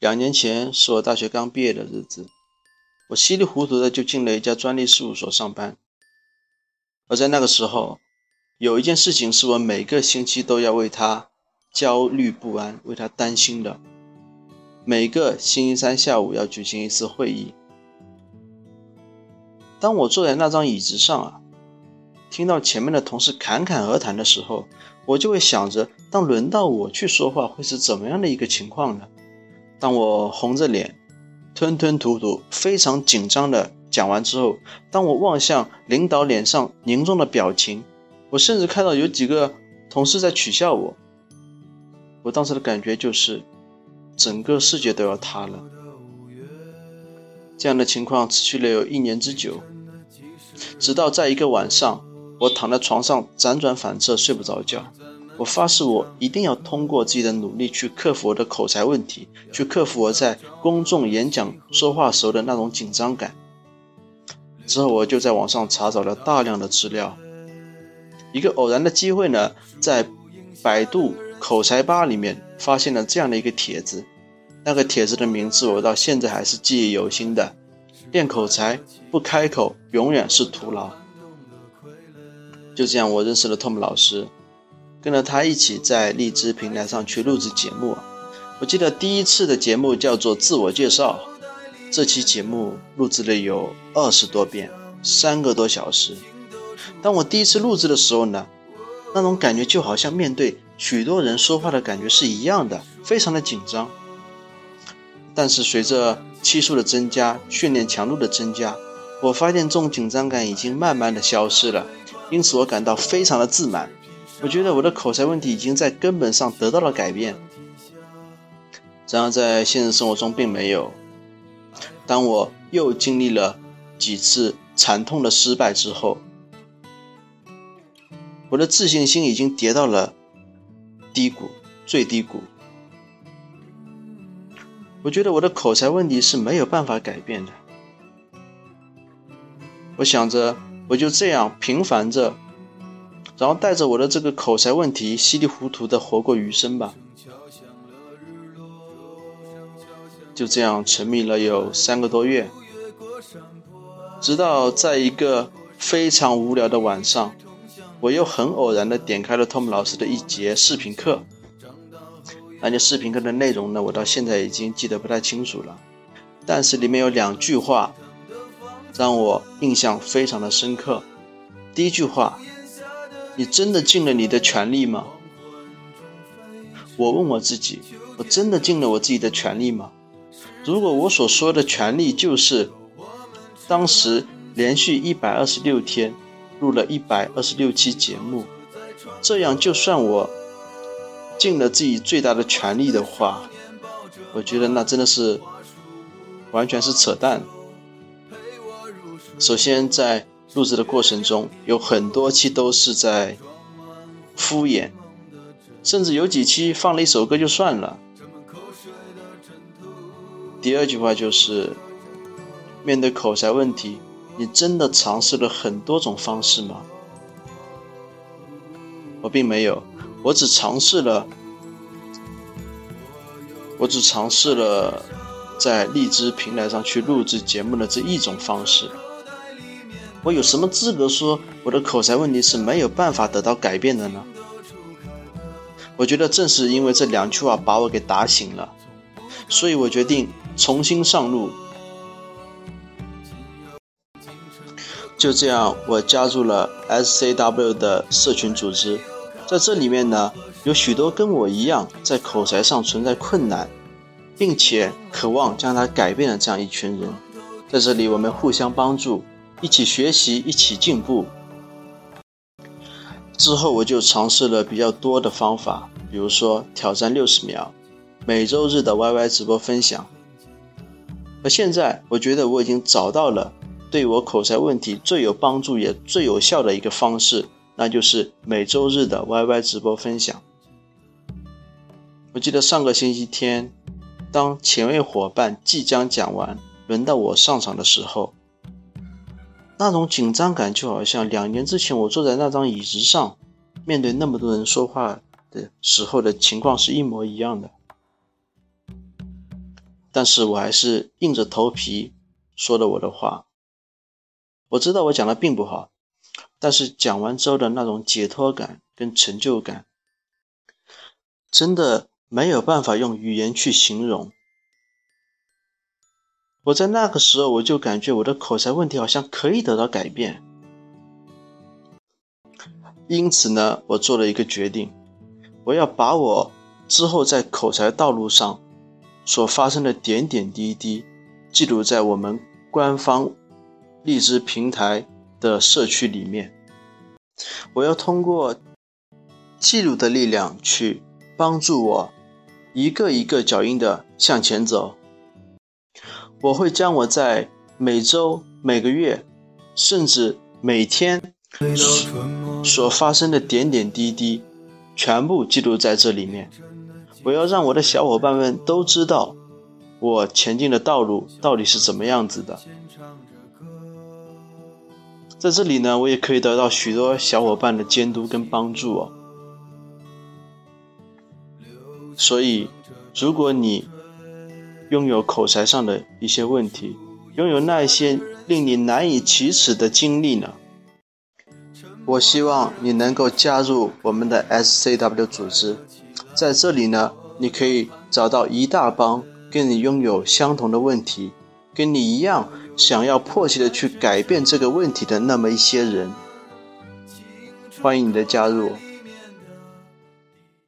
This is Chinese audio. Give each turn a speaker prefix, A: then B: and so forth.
A: 两年前是我大学刚毕业的日子，我稀里糊涂的就进了一家专利事务所上班。而在那个时候，有一件事情是我每个星期都要为他焦虑不安、为他担心的。每个星期三下午要举行一次会议。当我坐在那张椅子上啊，听到前面的同事侃侃而谈的时候，我就会想着，当轮到我去说话，会是怎么样的一个情况呢？当我红着脸，吞吞吐吐、非常紧张的讲完之后，当我望向领导脸上凝重的表情，我甚至看到有几个同事在取笑我。我当时的感觉就是，整个世界都要塌了。这样的情况持续了有一年之久，直到在一个晚上，我躺在床上辗转反侧睡不着觉。我发誓，我一定要通过自己的努力去克服我的口才问题，去克服我在公众演讲说话时候的那种紧张感。之后，我就在网上查找了大量的资料。一个偶然的机会呢，在百度口才吧里面发现了这样的一个帖子。那个帖子的名字我到现在还是记忆犹新的：练口才不开口，永远是徒劳。就这样，我认识了 Tom 老师。跟着他一起在荔枝平台上去录制节目，我记得第一次的节目叫做自我介绍，这期节目录制了有二十多遍，三个多小时。当我第一次录制的时候呢，那种感觉就好像面对许多人说话的感觉是一样的，非常的紧张。但是随着期数的增加，训练强度的增加，我发现这种紧张感已经慢慢的消失了，因此我感到非常的自满。我觉得我的口才问题已经在根本上得到了改变，然而在现实生活中并没有。当我又经历了几次惨痛的失败之后，我的自信心已经跌到了低谷，最低谷。我觉得我的口才问题是没有办法改变的。我想着，我就这样平凡着。然后带着我的这个口才问题，稀里糊涂的活过余生吧。就这样沉迷了有三个多月，直到在一个非常无聊的晚上，我又很偶然的点开了 Tom 老师的一节视频课。那节视频课的内容呢，我到现在已经记得不太清楚了，但是里面有两句话让我印象非常的深刻。第一句话。你真的尽了你的全力吗？我问我自己，我真的尽了我自己的全力吗？如果我所说的全力就是当时连续一百二十六天录了一百二十六期节目，这样就算我尽了自己最大的全力的话，我觉得那真的是完全是扯淡。首先在。录制的过程中，有很多期都是在敷衍，甚至有几期放了一首歌就算了。第二句话就是，面对口才问题，你真的尝试了很多种方式吗？我并没有，我只尝试了，我只尝试了在荔枝平台上去录制节目的这一种方式。我有什么资格说我的口才问题是没有办法得到改变的呢？我觉得正是因为这两句话把我给打醒了，所以我决定重新上路。就这样，我加入了 SCW 的社群组织，在这里面呢，有许多跟我一样在口才上存在困难，并且渴望将它改变的这样一群人，在这里我们互相帮助。一起学习，一起进步。之后我就尝试了比较多的方法，比如说挑战六十秒，每周日的 YY 直播分享。而现在，我觉得我已经找到了对我口才问题最有帮助也最有效的一个方式，那就是每周日的 YY 直播分享。我记得上个星期天，当前位伙伴即将讲完，轮到我上场的时候。那种紧张感就好像两年之前我坐在那张椅子上，面对那么多人说话的时候的情况是一模一样的。但是我还是硬着头皮说了我的话。我知道我讲的并不好，但是讲完之后的那种解脱感跟成就感，真的没有办法用语言去形容。我在那个时候，我就感觉我的口才问题好像可以得到改变。因此呢，我做了一个决定，我要把我之后在口才道路上所发生的点点滴滴记录在我们官方荔枝平台的社区里面。我要通过记录的力量去帮助我一个一个脚印的向前走。我会将我在每周、每个月，甚至每天。所发生的点点滴滴，全部记录在这里面。我要让我的小伙伴们都知道，我前进的道路到底是怎么样子的。在这里呢，我也可以得到许多小伙伴的监督跟帮助哦。所以，如果你拥有口才上的一些问题，拥有那些令你难以启齿的经历呢？我希望你能够加入我们的 SCW 组织，在这里呢，你可以找到一大帮跟你拥有相同的问题，跟你一样想要迫切的去改变这个问题的那么一些人。欢迎你的加入。